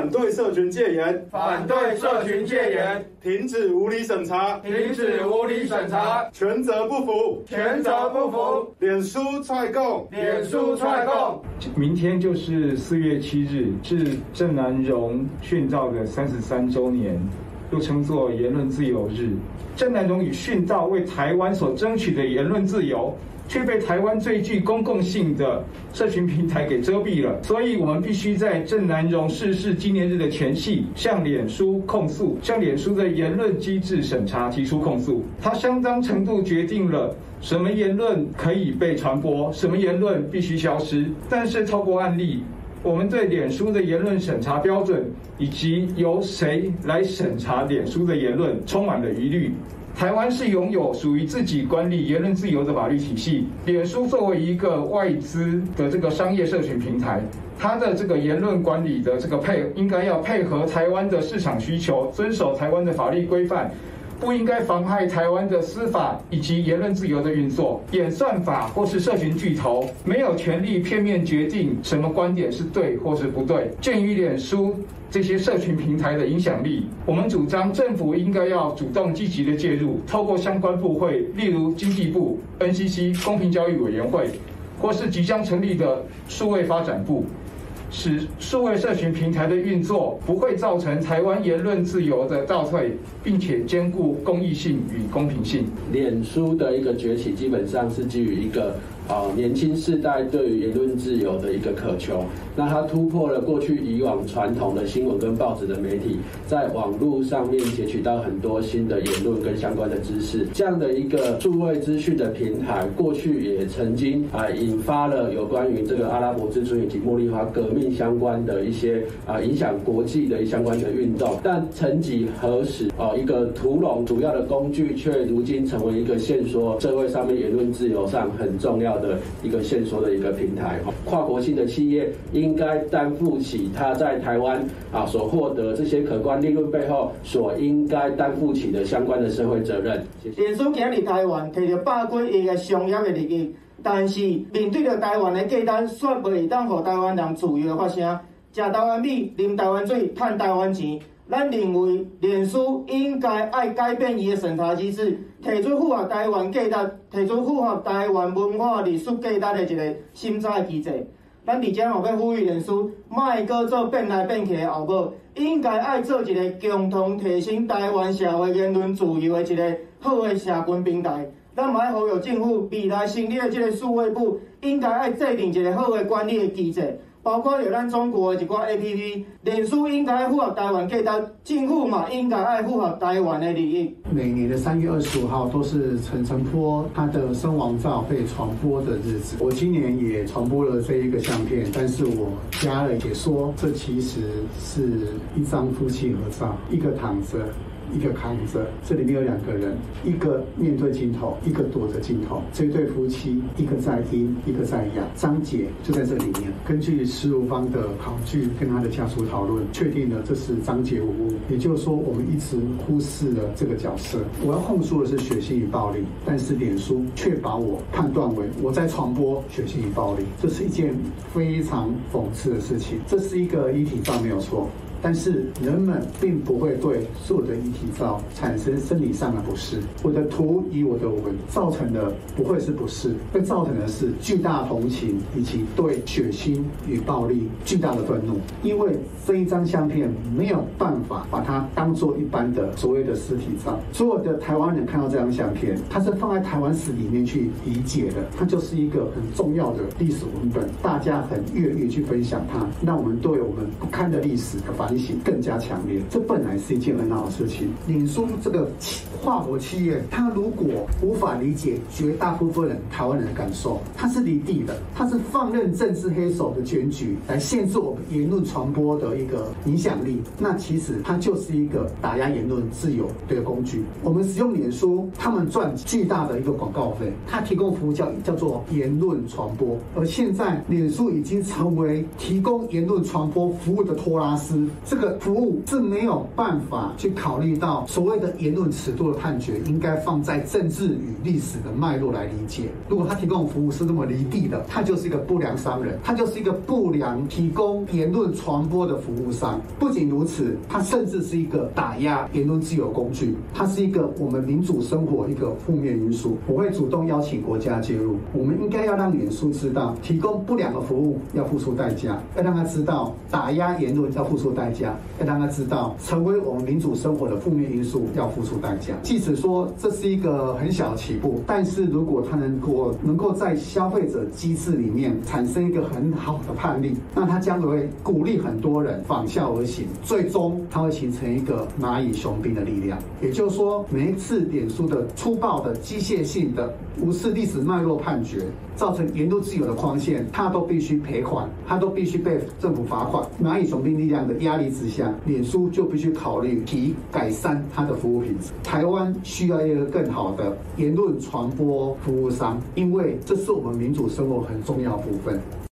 反对社群戒严，反对社群戒严，停止无理审查，停止无理审查，权责不服，权责不服，脸书踹共，脸书踹共。明天就是四月七日，是郑南荣殉道的三十三周年，又称作言论自由日。郑南榕以殉道为台湾所争取的言论自由，却被台湾最具公共性的社群平台给遮蔽了，所以我们必须在郑南榕逝世纪念日的前夕，向脸书控诉，向脸书的言论机制审查提出控诉。它相当程度决定了什么言论可以被传播，什么言论必须消失。但是透过案例，我们对脸书的言论审查标准以及由谁来审查脸书的言论充满了疑虑。台湾是拥有属于自己管理言论自由的法律体系。脸书作为一个外资的这个商业社群平台，它的这个言论管理的这个配应该要配合台湾的市场需求，遵守台湾的法律规范。不应该妨害台湾的司法以及言论自由的运作。演算法或是社群巨头没有权利片面决定什么观点是对或是不对。鉴于脸书这些社群平台的影响力，我们主张政府应该要主动积极的介入，透过相关部会，例如经济部、NCC、公平交易委员会，或是即将成立的数位发展部。使数位社群平台的运作不会造成台湾言论自由的倒退，并且兼顾公益性与公平性。脸书的一个崛起，基本上是基于一个。啊，年轻世代对于言论自由的一个渴求，那它突破了过去以往传统的新闻跟报纸的媒体，在网络上面截取到很多新的言论跟相关的知识。这样的一个数位资讯的平台，过去也曾经啊引发了有关于这个阿拉伯之春以及茉莉花革命相关的一些啊影响国际的相关的运动。但曾几何时啊，一个屠龙主要的工具，却如今成为一个线索社会上面言论自由上很重要的。一个线索的一个平台，跨国性的企业应该担负起他在台湾啊所获得这些可观利润背后所应该担负起的相关的社会责任。脸书今日台湾摕着百几亿个商业的利益，但是面对着台湾的价单，却未当让台湾人自由的发声，食台湾米，啉台湾水，赚台湾钱。咱认为，脸书应该爱改变伊的审查机制，提出符合台湾价值、提出符合台湾文化历史价值的一个审查机制。咱伫遮嘛要呼吁脸书，莫搁做变来变去的后母，应该爱做一个共同提升台湾社会言论自由的一个好的社群平台。咱嘛爱呼吁政府未来成立的这个数位部，应该爱制定一个好的管理的机制。包括有咱中国的一寡 A P P，脸书应该符合台湾价值，政府嘛应该爱符合台湾的利益。每年的三月二十五号都是陈澄波他的身亡照被传播的日子。我今年也传播了这一个相片，但是我加了解说，这其实是一张夫妻合照，一个躺着。一个扛着，这里面有两个人，一个面对镜头，一个躲着镜头。这对夫妻，一个在阴，一个在阳。张姐就在这里面。根据事务方的考据跟他的家属讨论，确定了这是张姐无误。也就是说，我们一直忽视了这个角色。我要控诉的是血腥与暴力，但是脸书却把我判断为我在传播血腥与暴力，这是一件非常讽刺的事情。这是一个遗体照，没有错。但是人们并不会对所有的遗体照产生生理上的不适。我的图以我的文造成的不会是不适，会造成的是巨大同情以及对血腥与暴力巨大的愤怒。因为这一张相片没有办法把它当做一般的所谓的尸体照。所有的台湾人看到这张相片，它是放在台湾史里面去理解的，它就是一个很重要的历史文本，大家很愿意去分享它，让我们对我们不堪的历史的反。更加强烈，这本来是一件很好的事情。脸书这个跨国企业，它如果无法理解绝大部分人台湾人的感受，它是离地的，它是放任政治黑手的选举来限制我们言论传播的一个影响力，那其实它就是一个打压言论自由的工具。我们使用脸书，他们赚巨大的一个广告费，它提供服务叫叫做言论传播，而现在脸书已经成为提供言论传播服务的托拉斯。这个服务是没有办法去考虑到所谓的言论尺度的判决，应该放在政治与历史的脉络来理解。如果他提供的服务是那么离地的，他就是一个不良商人，他就是一个不良提供言论传播的服务商。不仅如此，他甚至是一个打压言论自由工具，它是一个我们民主生活一个负面因素。我会主动邀请国家介入，我们应该要让脸书知道，提供不良的服务要付出代价，要让他知道打压言论要付出代价，要让他知道成为我们民主生活的负面因素要付出代价。即使说这是一个很小的起步，但是如果他能够能够在消费者机制里面产生一个很好的判例，那他将会鼓励很多人仿效而行，最终它会形成一个蚂蚁雄兵的力量。也就是说，每一次脸书的粗暴的机械性的无视历史脉络判决，造成言论自由的框限，他都必须赔款，他都必须被政府罚款。蚂蚁雄兵力量的压之下，脸书就必须考虑及改善它的服务品质。台湾需要一个更好的言论传播服务商，因为这是我们民主生活很重要部分。